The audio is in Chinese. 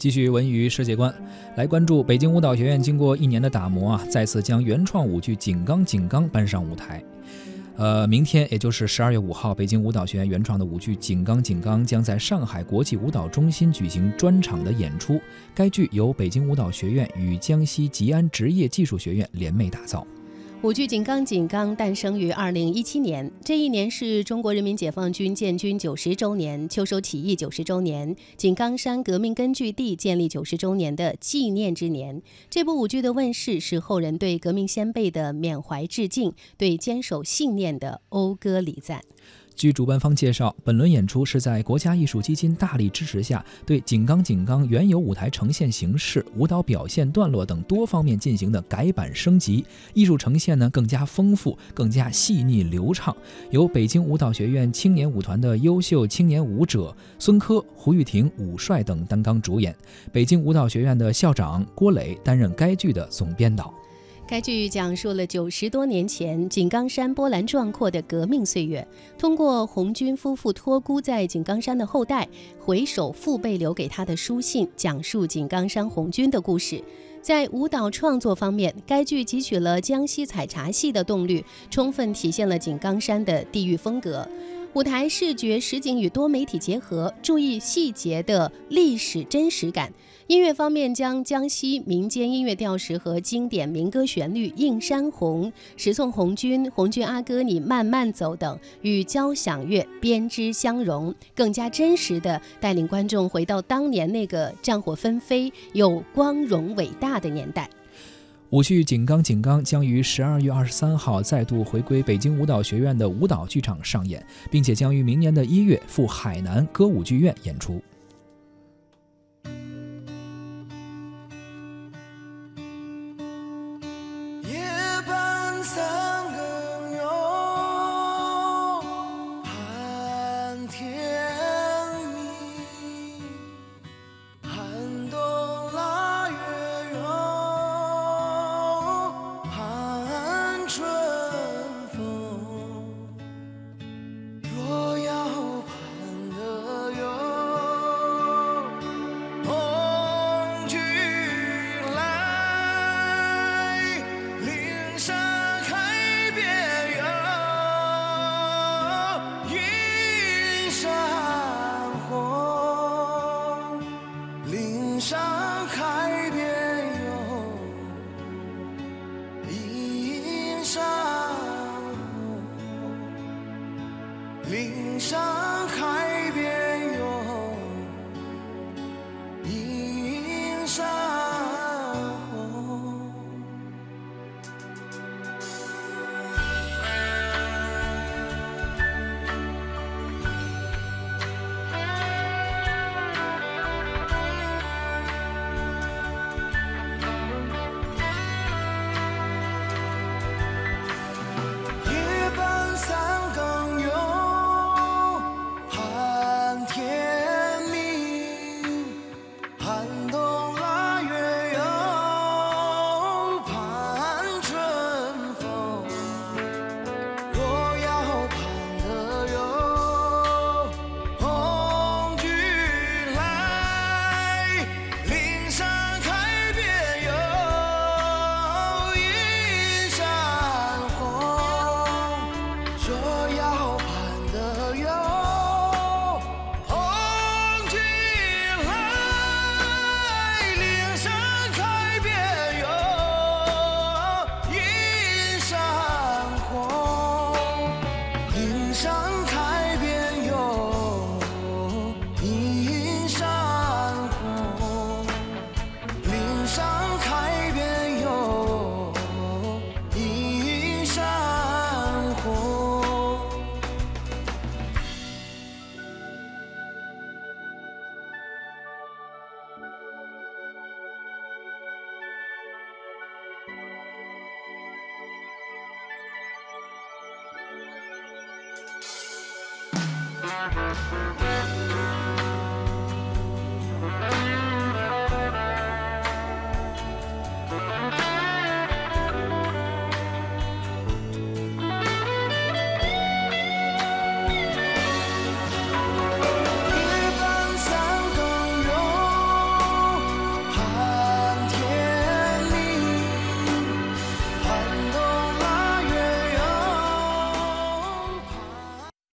继续文娱世界观，来关注北京舞蹈学院经过一年的打磨啊，再次将原创舞剧《井冈井冈》搬上舞台。呃，明天也就是十二月五号，北京舞蹈学院原创的舞剧《井冈井冈》将在上海国际舞蹈中心举行专场的演出。该剧由北京舞蹈学院与江西吉安职业技术学院联袂打造。舞剧《井冈井冈》诞生于二零一七年，这一年是中国人民解放军建军九十周年、秋收起义九十周年、井冈山革命根据地建立九十周年的纪念之年。这部舞剧的问世，是后人对革命先辈的缅怀致敬，对坚守信念的讴歌礼赞。据主办方介绍，本轮演出是在国家艺术基金大力支持下，对《井冈井冈》原有舞台呈现形式、舞蹈表现段落等多方面进行的改版升级，艺术呈现呢更加丰富、更加细腻流畅。由北京舞蹈学院青年舞团的优秀青年舞者孙科、胡玉婷、武帅等担纲主演，北京舞蹈学院的校长郭磊担任该剧的总编导。该剧讲述了九十多年前井冈山波澜壮阔的革命岁月，通过红军夫妇托孤在井冈山的后代回首父辈留给他的书信，讲述井冈山红军的故事。在舞蹈创作方面，该剧汲取了江西采茶戏的动律，充分体现了井冈山的地域风格。舞台视觉实景与多媒体结合，注意细节的历史真实感。音乐方面，将江西民间音乐调式和经典民歌旋律《映山红》《十送红军》《红军阿哥你慢慢走》等与交响乐编织相融，更加真实的带领观众回到当年那个战火纷飞又光荣伟大的年代。舞剧《井冈井冈》将于十二月二十三号再度回归北京舞蹈学院的舞蹈剧场上演，并且将于明年的一月赴海南歌舞剧院演出。林上海